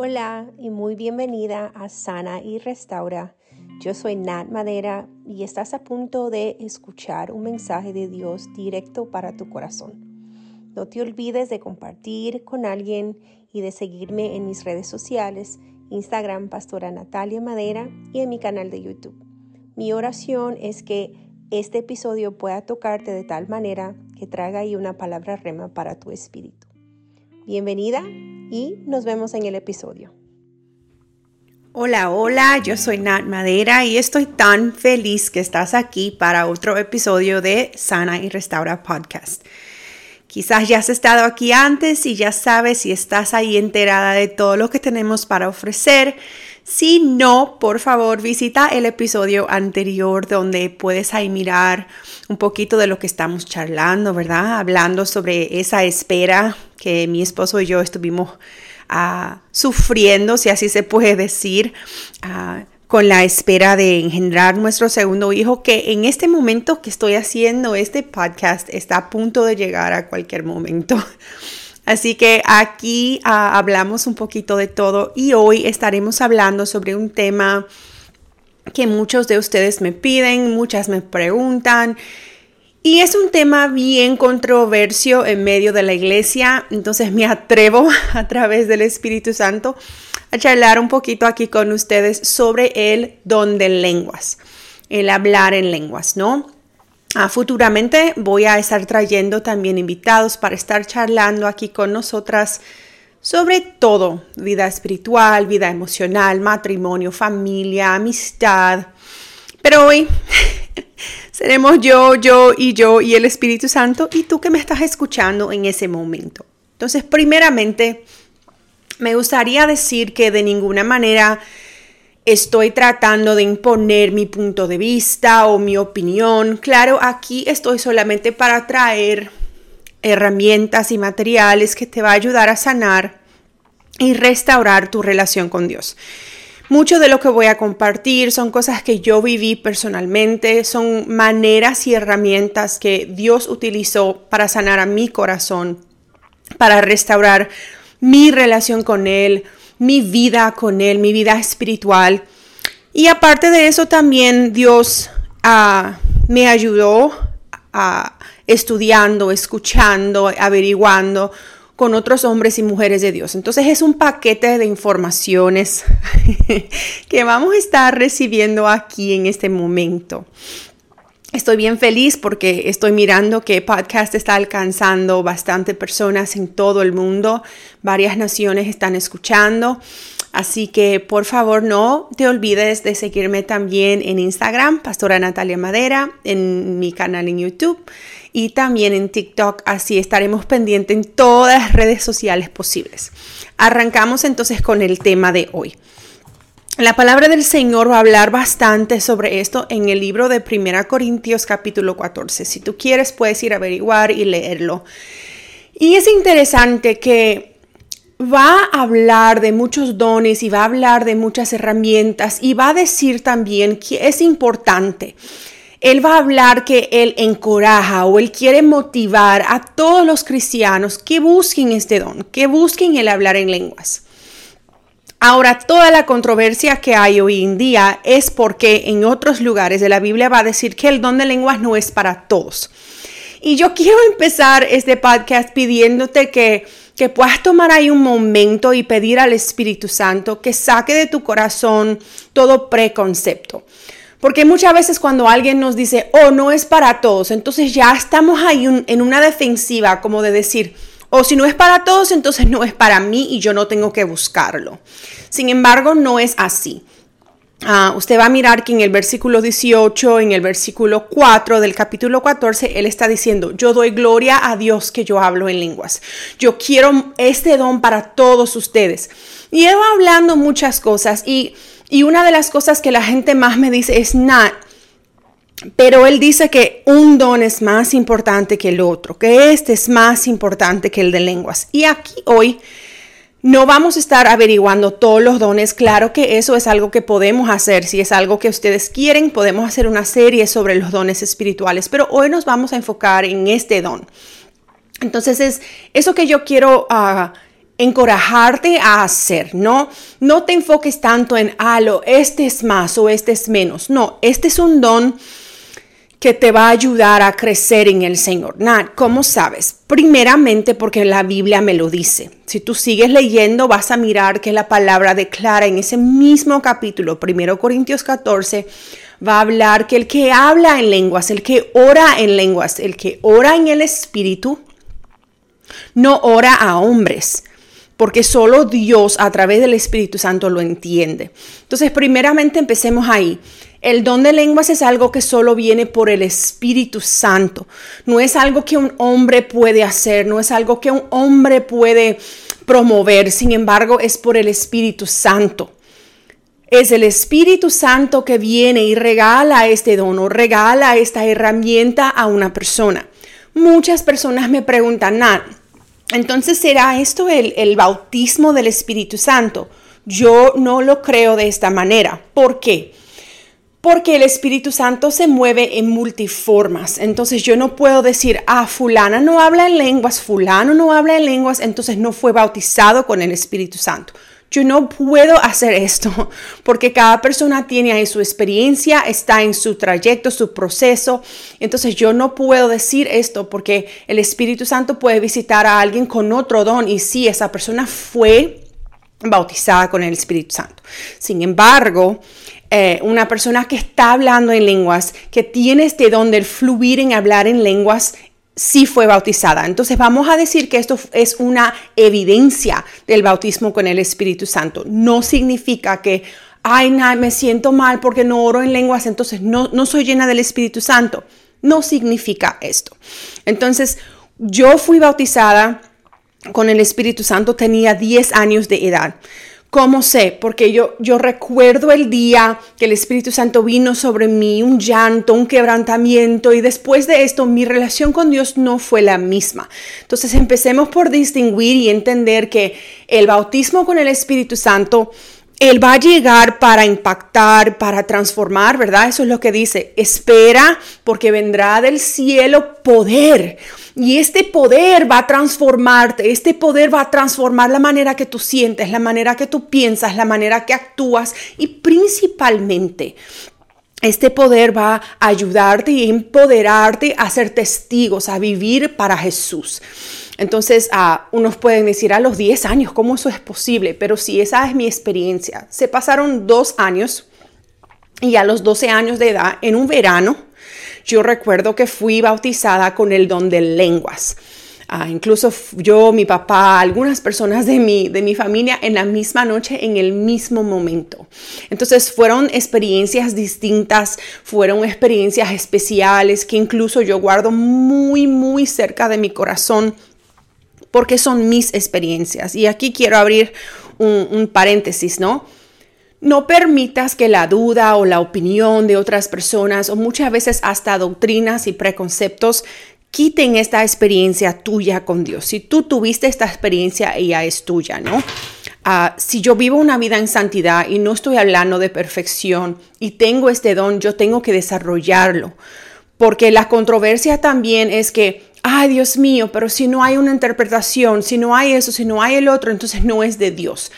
Hola y muy bienvenida a Sana y Restaura. Yo soy Nat Madera y estás a punto de escuchar un mensaje de Dios directo para tu corazón. No te olvides de compartir con alguien y de seguirme en mis redes sociales, Instagram Pastora Natalia Madera y en mi canal de YouTube. Mi oración es que este episodio pueda tocarte de tal manera que traiga ahí una palabra rema para tu espíritu. Bienvenida y nos vemos en el episodio. Hola, hola, yo soy Nat Madera y estoy tan feliz que estás aquí para otro episodio de Sana y Restaura Podcast. Quizás ya has estado aquí antes y ya sabes si estás ahí enterada de todo lo que tenemos para ofrecer. Si no, por favor visita el episodio anterior donde puedes ahí mirar un poquito de lo que estamos charlando, ¿verdad? Hablando sobre esa espera que mi esposo y yo estuvimos ah, sufriendo, si así se puede decir, ah, con la espera de engendrar nuestro segundo hijo, que en este momento que estoy haciendo este podcast está a punto de llegar a cualquier momento. Así que aquí ah, hablamos un poquito de todo y hoy estaremos hablando sobre un tema que muchos de ustedes me piden, muchas me preguntan y es un tema bien controversio en medio de la iglesia, entonces me atrevo a través del Espíritu Santo a charlar un poquito aquí con ustedes sobre el don de lenguas, el hablar en lenguas, ¿no? Ah, futuramente voy a estar trayendo también invitados para estar charlando aquí con nosotras sobre todo, vida espiritual, vida emocional, matrimonio, familia, amistad. Pero hoy Seremos yo, yo y yo y el Espíritu Santo y tú que me estás escuchando en ese momento. Entonces, primeramente, me gustaría decir que de ninguna manera estoy tratando de imponer mi punto de vista o mi opinión. Claro, aquí estoy solamente para traer herramientas y materiales que te va a ayudar a sanar y restaurar tu relación con Dios. Mucho de lo que voy a compartir son cosas que yo viví personalmente, son maneras y herramientas que Dios utilizó para sanar a mi corazón, para restaurar mi relación con Él, mi vida con Él, mi vida espiritual. Y aparte de eso también Dios ah, me ayudó a, estudiando, escuchando, averiguando con otros hombres y mujeres de Dios. Entonces es un paquete de informaciones que vamos a estar recibiendo aquí en este momento. Estoy bien feliz porque estoy mirando que podcast está alcanzando bastante personas en todo el mundo. Varias naciones están escuchando. Así que por favor no te olvides de seguirme también en Instagram, Pastora Natalia Madera, en mi canal en YouTube y también en TikTok. Así estaremos pendientes en todas las redes sociales posibles. Arrancamos entonces con el tema de hoy. La palabra del Señor va a hablar bastante sobre esto en el libro de 1 Corintios capítulo 14. Si tú quieres puedes ir a averiguar y leerlo. Y es interesante que va a hablar de muchos dones y va a hablar de muchas herramientas y va a decir también que es importante él va a hablar que Él encoraja o Él quiere motivar a todos los cristianos que busquen este don, que busquen el hablar en lenguas. Ahora, toda la controversia que hay hoy en día es porque en otros lugares de la Biblia va a decir que el don de lenguas no es para todos. Y yo quiero empezar este podcast pidiéndote que, que puedas tomar ahí un momento y pedir al Espíritu Santo que saque de tu corazón todo preconcepto. Porque muchas veces cuando alguien nos dice, oh, no es para todos, entonces ya estamos ahí en una defensiva como de decir, o si no es para todos, entonces no es para mí y yo no tengo que buscarlo. Sin embargo, no es así. Ah, usted va a mirar que en el versículo 18, en el versículo 4 del capítulo 14, él está diciendo, yo doy gloria a Dios que yo hablo en lenguas. Yo quiero este don para todos ustedes. Y él va hablando muchas cosas y y una de las cosas que la gente más me dice es, Nat, pero él dice que un don es más importante que el otro, que este es más importante que el de lenguas. Y aquí hoy no vamos a estar averiguando todos los dones. Claro que eso es algo que podemos hacer. Si es algo que ustedes quieren, podemos hacer una serie sobre los dones espirituales. Pero hoy nos vamos a enfocar en este don. Entonces es eso que yo quiero... Uh, encorajarte a hacer, ¿no? No te enfoques tanto en, ah, este es más o este es menos. No, este es un don que te va a ayudar a crecer en el Señor. Nat, ¿cómo sabes? Primeramente porque la Biblia me lo dice. Si tú sigues leyendo, vas a mirar que la palabra declara en ese mismo capítulo, 1 Corintios 14, va a hablar que el que habla en lenguas, el que ora en lenguas, el que ora en el Espíritu, no ora a hombres, porque solo Dios a través del Espíritu Santo lo entiende. Entonces, primeramente empecemos ahí. El don de lenguas es algo que solo viene por el Espíritu Santo. No es algo que un hombre puede hacer, no es algo que un hombre puede promover. Sin embargo, es por el Espíritu Santo. Es el Espíritu Santo que viene y regala este don o regala esta herramienta a una persona. Muchas personas me preguntan, entonces, ¿será esto el, el bautismo del Espíritu Santo? Yo no lo creo de esta manera. ¿Por qué? Porque el Espíritu Santo se mueve en multiformas. Entonces yo no puedo decir, ah, fulana no habla en lenguas, fulano no habla en lenguas, entonces no fue bautizado con el Espíritu Santo. Yo no puedo hacer esto porque cada persona tiene ahí su experiencia, está en su trayecto, su proceso. Entonces yo no puedo decir esto porque el Espíritu Santo puede visitar a alguien con otro don y sí, esa persona fue bautizada con el Espíritu Santo. Sin embargo, eh, una persona que está hablando en lenguas, que tiene este don del fluir en hablar en lenguas, sí fue bautizada. Entonces vamos a decir que esto es una evidencia del bautismo con el Espíritu Santo. No significa que, ay, me siento mal porque no oro en lenguas, entonces no, no soy llena del Espíritu Santo. No significa esto. Entonces, yo fui bautizada con el Espíritu Santo, tenía 10 años de edad. ¿Cómo sé? Porque yo, yo recuerdo el día que el Espíritu Santo vino sobre mí, un llanto, un quebrantamiento, y después de esto mi relación con Dios no fue la misma. Entonces empecemos por distinguir y entender que el bautismo con el Espíritu Santo él va a llegar para impactar, para transformar, ¿verdad? Eso es lo que dice. Espera porque vendrá del cielo poder. Y este poder va a transformarte, este poder va a transformar la manera que tú sientes, la manera que tú piensas, la manera que actúas y principalmente este poder va a ayudarte y empoderarte a ser testigos, a vivir para Jesús. Entonces, uh, unos pueden decir a los 10 años, ¿cómo eso es posible? Pero si esa es mi experiencia, se pasaron dos años y a los 12 años de edad, en un verano, yo recuerdo que fui bautizada con el don de lenguas. Ah, incluso yo, mi papá, algunas personas de mi, de mi familia en la misma noche, en el mismo momento. Entonces fueron experiencias distintas, fueron experiencias especiales que incluso yo guardo muy, muy cerca de mi corazón porque son mis experiencias. Y aquí quiero abrir un, paréntesis, ¿no? No permitas que la duda o la opinión de otras personas o muchas veces hasta doctrinas y preconceptos quiten esta experiencia tuya con Dios. Si tú tuviste esta experiencia, ella es tuya, ¿no? Ah, si yo vivo una vida en santidad y no estoy hablando de perfección y tengo este don, yo tengo que desarrollarlo. Porque la controversia también es que, ay Dios mío, pero si no hay una interpretación, si no hay eso, si no hay el otro, entonces no es de Dios.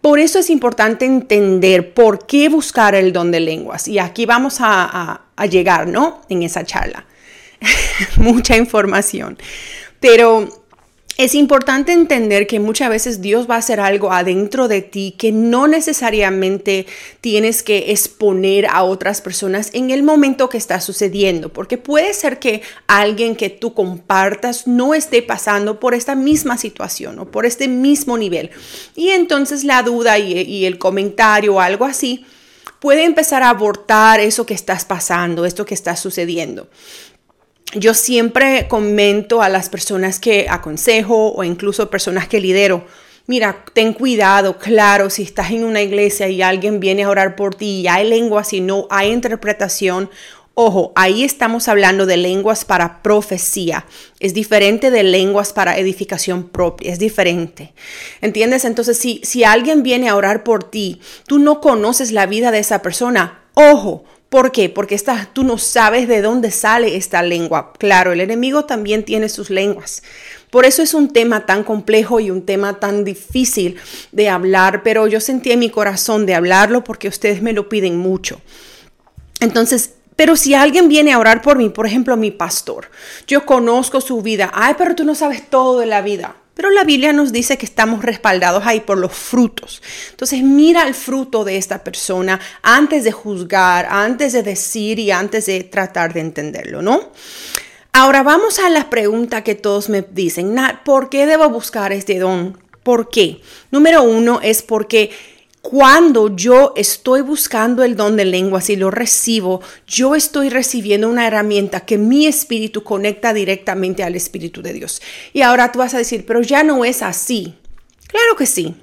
Por eso es importante entender por qué buscar el don de lenguas. Y aquí vamos a, a llegar, ¿no? En esa charla. mucha información. Pero es importante entender que muchas veces Dios va a hacer algo adentro de ti que no necesariamente tienes que exponer a otras personas en el momento que está sucediendo, porque puede ser que alguien que tú compartas no esté pasando por esta misma situación o por este mismo nivel. Y entonces la duda y, el comentario o algo así puede empezar a abortar eso que estás pasando, esto que está sucediendo yo siempre comento a las personas que aconsejo o incluso personas que lidero, mira, ten cuidado, claro, si estás en una iglesia y alguien viene a orar por ti y hay lenguas y no hay interpretación, ojo, ahí estamos hablando de lenguas para profecía, es diferente de lenguas para edificación propia, es diferente. ¿Entiendes? Entonces, si, si alguien viene a orar por ti, tú no conoces la vida de esa persona, ojo, ¿Por qué? Porque esta, tú no sabes de dónde sale esta lengua. Claro, el enemigo también tiene sus lenguas. Por eso es un tema tan complejo y un tema tan difícil de hablar, pero yo sentí en mi corazón de hablarlo porque ustedes me lo piden mucho. Entonces, pero si alguien viene a orar por mí, por ejemplo, mi pastor, yo conozco su vida, ay, pero tú no sabes todo de la vida. Pero la Biblia nos dice que estamos respaldados ahí por los frutos. Entonces mira el fruto de esta persona antes de juzgar, antes de decir y antes de tratar de entenderlo, ¿no? Ahora vamos a la pregunta que todos me dicen, Nat, ¿por qué debo buscar este don? ¿Por qué? Número uno es porque cuando yo estoy buscando el don de lenguas y lo recibo, yo estoy recibiendo una herramienta que mi espíritu conecta directamente al espíritu de Dios. Y ahora tú vas a decir, pero ya no es así. Claro que sí.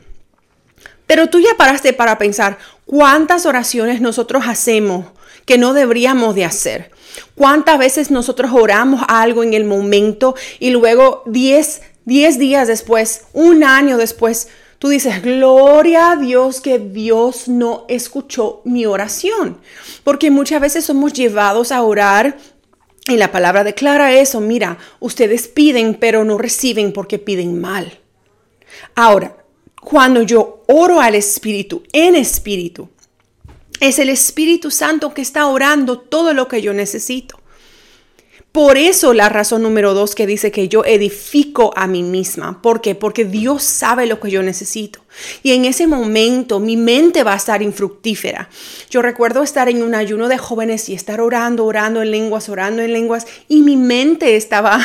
Pero tú ya paraste para pensar cuántas oraciones nosotros hacemos que no deberíamos de hacer. ¿Cuántas veces nosotros oramos algo en el momento y luego 10, días después, un año después, tú dices, gloria a Dios que Dios no escuchó mi oración? Porque muchas veces somos llevados a orar y la palabra declara eso, mira, ustedes piden pero no reciben porque piden mal. Ahora, cuando yo oro al Espíritu, en Espíritu, es el Espíritu Santo que está orando todo lo que yo necesito. Por eso la razón número dos que dice que yo edifico a mí misma. ¿Por qué? Porque Dios sabe lo que yo necesito. Y en ese momento mi mente va a estar infructífera. Yo recuerdo estar en un ayuno de jóvenes y estar orando, orando en lenguas, orando en lenguas. Y mi mente estaba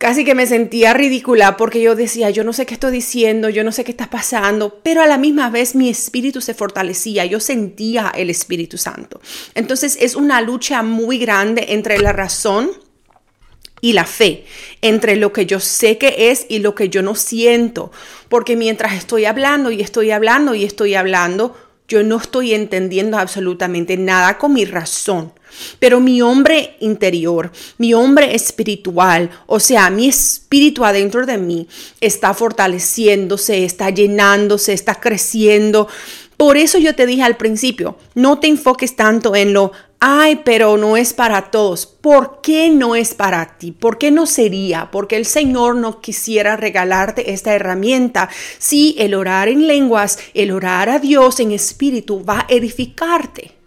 casi que me sentía ridícula porque yo decía, yo no sé qué estoy diciendo, yo no sé qué está pasando, pero a la misma vez mi espíritu se fortalecía, yo sentía el Espíritu Santo. Entonces es una lucha muy grande entre la razón y la fe, entre lo que yo sé que es y lo que yo no siento, porque mientras estoy hablando y estoy hablando y estoy hablando, yo no estoy entendiendo absolutamente nada con mi razón. Pero mi hombre interior, mi hombre espiritual, o sea, mi espíritu adentro de mí está fortaleciéndose, está llenándose, está creciendo. Por eso yo te dije al principio, no te enfoques tanto en lo, ay, pero no es para todos. ¿Por qué no es para ti? ¿Por qué no sería? Porque el Señor no quisiera regalarte esta herramienta si el orar en lenguas, el orar a Dios en espíritu va a edificarte.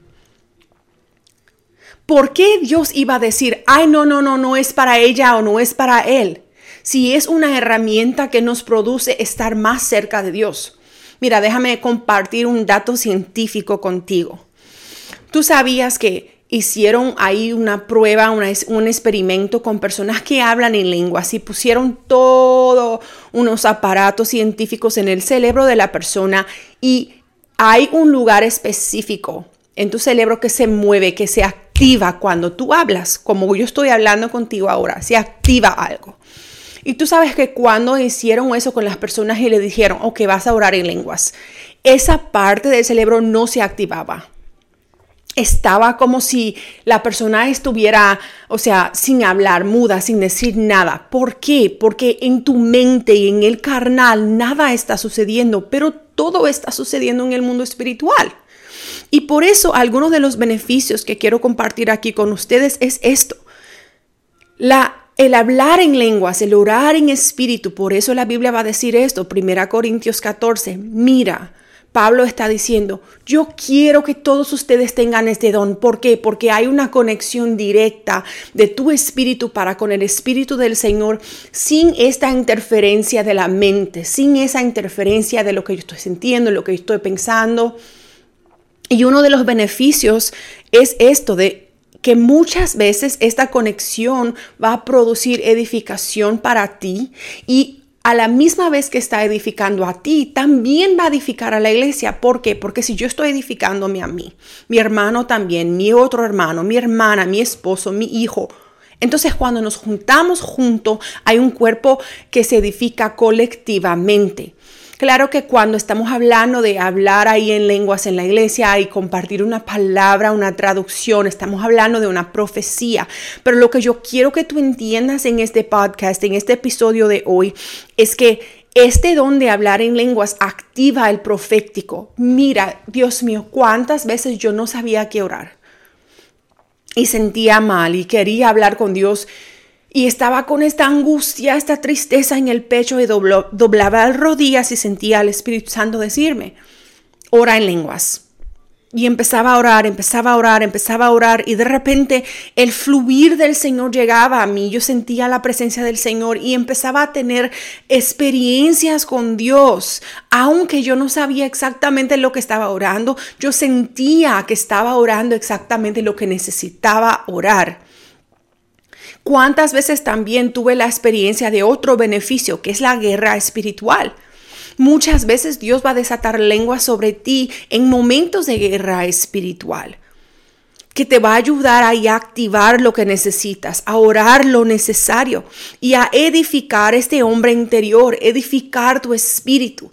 ¿Por qué Dios iba a decir, ay, no, no, no, no es para ella o no es para él? Si es una herramienta que nos produce estar más cerca de Dios. Mira, déjame compartir un dato científico contigo. Tú sabías que hicieron ahí una prueba, un experimento con personas que hablan en lenguas y pusieron todos unos aparatos científicos en el cerebro de la persona y hay un lugar específico en tu cerebro que se mueve, que se activa cuando tú hablas, como yo estoy hablando contigo ahora, se activa algo. Y tú sabes que cuando hicieron eso con las personas y le dijeron, ok, vas a orar en lenguas, esa parte del cerebro no se activaba. Estaba como si la persona estuviera, o sea, sin hablar, muda, sin decir nada. ¿Por qué? Porque en tu mente y en el carnal nada está sucediendo, pero todo está sucediendo en el mundo espiritual. Y por eso algunos de los beneficios que quiero compartir aquí con ustedes es esto. La, el hablar en lenguas, el orar en espíritu, por eso la Biblia va a decir esto, 1 Corintios 14, mira, Pablo está diciendo, yo quiero que todos ustedes tengan este don. ¿Por qué? Porque hay una conexión directa de tu espíritu para con el espíritu del Señor sin esta interferencia de la mente, sin esa interferencia de lo que yo estoy sintiendo, lo que yo estoy pensando. Y uno de los beneficios es esto de que muchas veces esta conexión va a producir edificación para ti y a la misma vez que está edificando a ti, también va a edificar a la iglesia. ¿Por qué? Porque si yo estoy edificándome a mí, mi hermano también, mi otro hermano, mi hermana, mi esposo, mi hijo, entonces cuando nos juntamos juntos hay un cuerpo que se edifica colectivamente. Claro que cuando estamos hablando de hablar ahí en lenguas en la iglesia y compartir una palabra, una traducción, estamos hablando de una profecía. Pero lo que yo quiero que tú entiendas en este podcast, en este episodio de hoy, es que este don de hablar en lenguas activa el profético. Mira, Dios mío, cuántas veces yo no sabía qué orar. y sentía mal y quería hablar con Dios y estaba con esta angustia, esta tristeza en el pecho y doblaba las rodillas y sentía al Espíritu Santo decirme, ora en lenguas. Y empezaba a orar, empezaba a orar, empezaba a orar y de repente el fluir del Señor llegaba a mí. Yo sentía la presencia del Señor y empezaba a tener experiencias con Dios. Aunque yo no sabía exactamente lo que estaba orando, yo sentía que estaba orando exactamente lo que necesitaba orar. ¿Cuántas veces también tuve la experiencia de otro beneficio, que es la guerra espiritual? Muchas veces Dios va a desatar lengua sobre ti en momentos de guerra espiritual que te va a ayudar a activar lo que necesitas, a orar lo necesario y a edificar este hombre interior, edificar tu espíritu.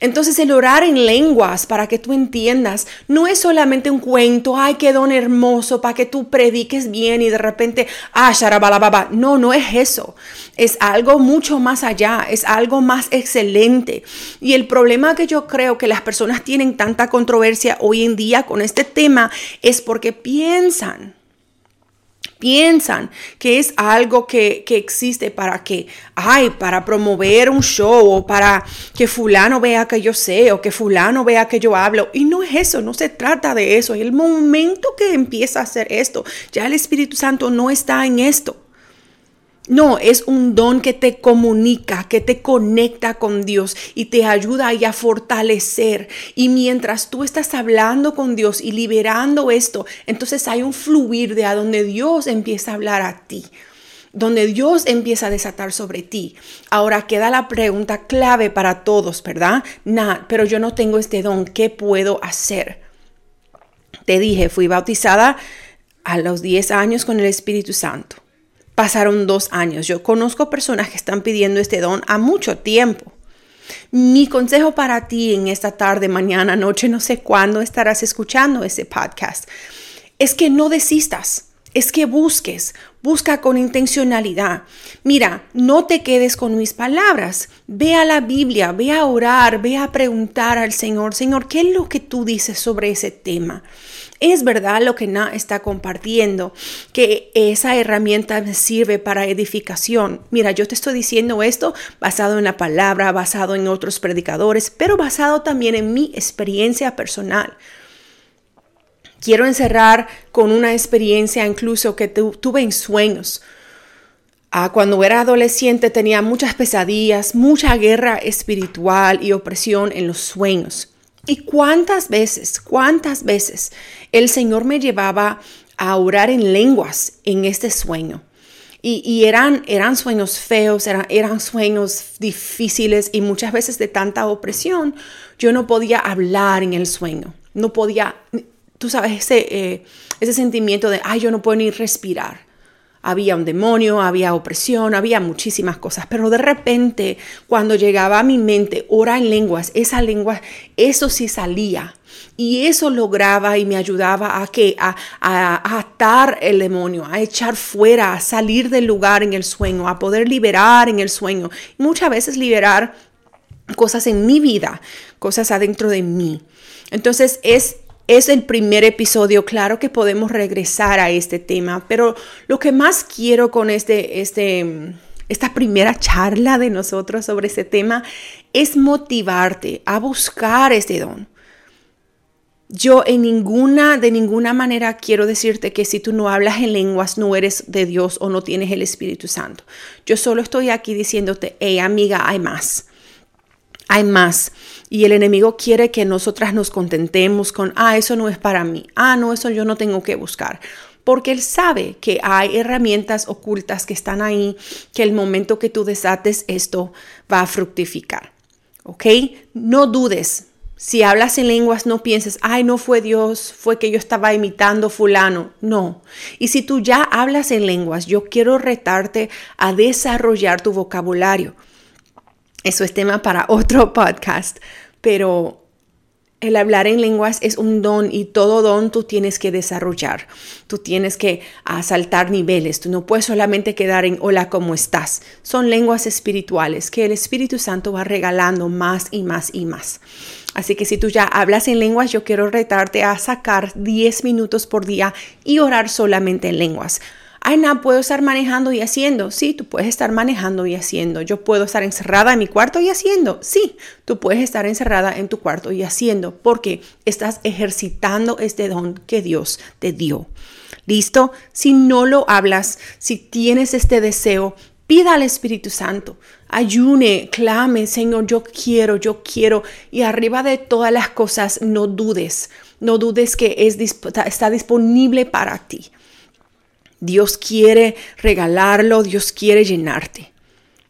Entonces el orar en lenguas, para que tú entiendas, no es solamente un cuento, ay, qué don hermoso, para que tú prediques bien y de repente, ah, sharabalababa. No, no es eso. Es algo mucho más allá, es algo más excelente. Y el problema que yo creo que las personas tienen tanta controversia hoy en día con este tema es porque piensan piensan que es algo que, existe para que, ay, para promover un show o para que fulano vea que yo sé o que fulano vea que yo hablo. Y no es eso, no se trata de eso. Y el momento que empieza a hacer esto, ya el Espíritu Santo no está en esto. No, es un don que te comunica, que te conecta con Dios y te ayuda a fortalecer. Y mientras tú estás hablando con Dios y liberando esto, entonces hay un fluir de a donde Dios empieza a hablar a ti donde Dios empieza a desatar sobre ti. Ahora queda la pregunta clave para todos, ¿verdad? Pero yo no tengo este don, ¿qué puedo hacer? Te dije, fui bautizada a los 10 años con el Espíritu Santo pasaron dos años. Yo conozco personas que están pidiendo este don a mucho tiempo. Mi consejo para ti en esta tarde, mañana, noche, no sé cuándo estarás escuchando ese podcast, es que no desistas, es que busques, busca con intencionalidad. Mira, no te quedes con mis palabras, ve a la Biblia, ve a orar, ve a preguntar al Señor, Señor, ¿qué es lo que tú dices sobre ese tema? Es verdad lo que Na está compartiendo, que esa herramienta me sirve para edificación. Mira, yo te estoy diciendo esto basado en la palabra, basado en otros predicadores, pero basado también en mi experiencia personal. Quiero encerrar con una experiencia incluso que tuve en sueños. Ah, cuando era adolescente tenía muchas pesadillas, mucha guerra espiritual y opresión en los sueños. Y cuántas veces, cuántas veces el Señor me llevaba a orar en lenguas en este sueño. Y, eran, eran sueños feos, eran, eran sueños difíciles y muchas veces de tanta opresión, yo no podía hablar en el sueño. No podía, tú sabes, ese, eh, ese sentimiento de, ay, yo no puedo ni respirar. Había un demonio, había opresión, había muchísimas cosas, pero de repente cuando llegaba a mi mente ora en lenguas, esa lengua, eso sí salía. Y eso lograba y me ayudaba a que a, a, atar el demonio, a echar fuera, a salir del lugar en el sueño, a poder liberar en el sueño. Muchas veces liberar cosas en mi vida, cosas adentro de mí. Entonces es es el primer episodio, claro que podemos regresar a este tema, pero lo que más quiero con este, este, esta primera charla de nosotros sobre este tema es motivarte a buscar este don. Yo en ninguna, de ninguna manera quiero decirte que si tú no hablas en lenguas no eres de Dios o no tienes el Espíritu Santo. Yo solo estoy aquí diciéndote, hey amiga, hay más. Hay más. Y el enemigo quiere que nosotras nos contentemos con, ah, eso no es para mí, ah, no, eso yo no tengo que buscar. Porque él sabe que hay herramientas ocultas que están ahí, que el momento que tú desates esto va a fructificar. ¿Ok? No dudes. Si hablas en lenguas, no pienses, ay, no fue Dios, fue que yo estaba imitando fulano. No. Y si tú ya hablas en lenguas, yo quiero retarte a desarrollar tu vocabulario eso es tema para otro podcast, pero El hablar en lenguas es un don y todo don tú tienes que desarrollar. Tú tienes que asaltar niveles. Tú no puedes solamente quedar en hola, ¿cómo estás? Son lenguas espirituales que el Espíritu Santo va regalando más y más y más. Así que si tú ya hablas en lenguas, yo quiero retarte a sacar 10 minutos por día y orar solamente en lenguas. Ay, no, puedo estar manejando y haciendo. Sí, tú puedes estar manejando y haciendo. Yo puedo estar encerrada en mi cuarto y haciendo. Sí, tú puedes estar encerrada en tu cuarto y haciendo porque estás ejercitando este don que Dios te dio. ¿Listo? Si no lo hablas, si tienes este deseo, pida al Espíritu Santo. Ayune, clame, Señor, yo quiero, yo quiero. Y arriba de todas las cosas, no dudes. No dudes que es, está disponible para ti. Dios quiere regalarlo, Dios quiere llenarte.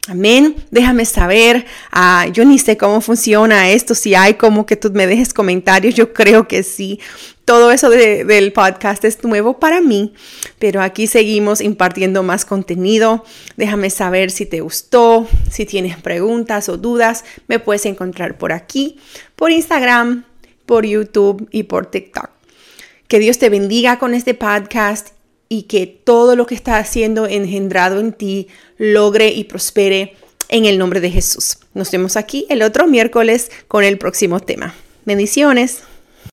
Amén. Déjame saber. Ah, yo ni sé cómo funciona esto. Si hay como que tú me dejes comentarios, yo creo que sí. Todo eso del podcast es nuevo para mí, pero aquí seguimos impartiendo más contenido. Déjame saber si te gustó, si tienes preguntas o dudas. Me puedes encontrar por aquí, por Instagram, por YouTube y por TikTok. Que Dios te bendiga con este podcast y que todo lo que está haciendo engendrado en ti logre y prospere en el nombre de Jesús. Nos vemos aquí el otro miércoles con el próximo tema. Bendiciones.